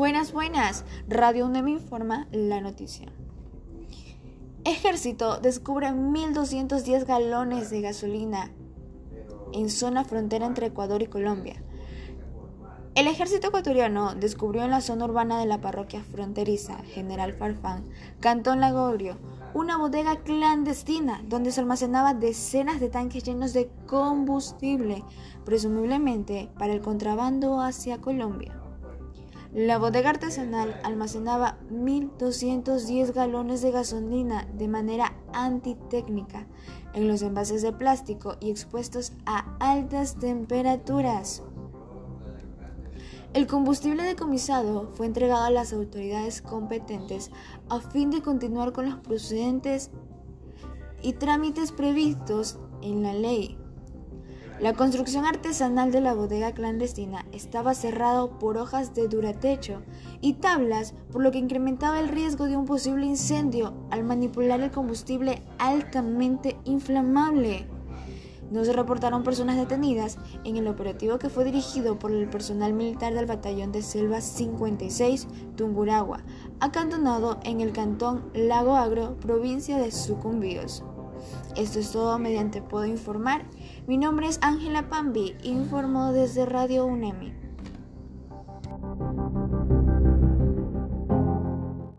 Buenas, buenas. Radio UNEM informa la noticia. Ejército descubre 1.210 galones de gasolina en zona frontera entre Ecuador y Colombia. El ejército ecuatoriano descubrió en la zona urbana de la parroquia fronteriza General Farfán, Cantón Lagorio, una bodega clandestina donde se almacenaba decenas de tanques llenos de combustible, presumiblemente para el contrabando hacia Colombia. La bodega artesanal almacenaba 1.210 galones de gasolina de manera antitécnica en los envases de plástico y expuestos a altas temperaturas. El combustible decomisado fue entregado a las autoridades competentes a fin de continuar con los procedentes y trámites previstos en la ley la construcción artesanal de la bodega clandestina estaba cerrado por hojas de duratecho y tablas, por lo que incrementaba el riesgo de un posible incendio al manipular el combustible altamente inflamable. No se reportaron personas detenidas en el operativo que fue dirigido por el personal militar del batallón de Selva 56 Tunguragua, acantonado en el cantón Lago Agro, provincia de Sucumbíos. Esto es todo mediante Puedo Informar. Mi nombre es Ángela Pambi, informo desde Radio UNEMI.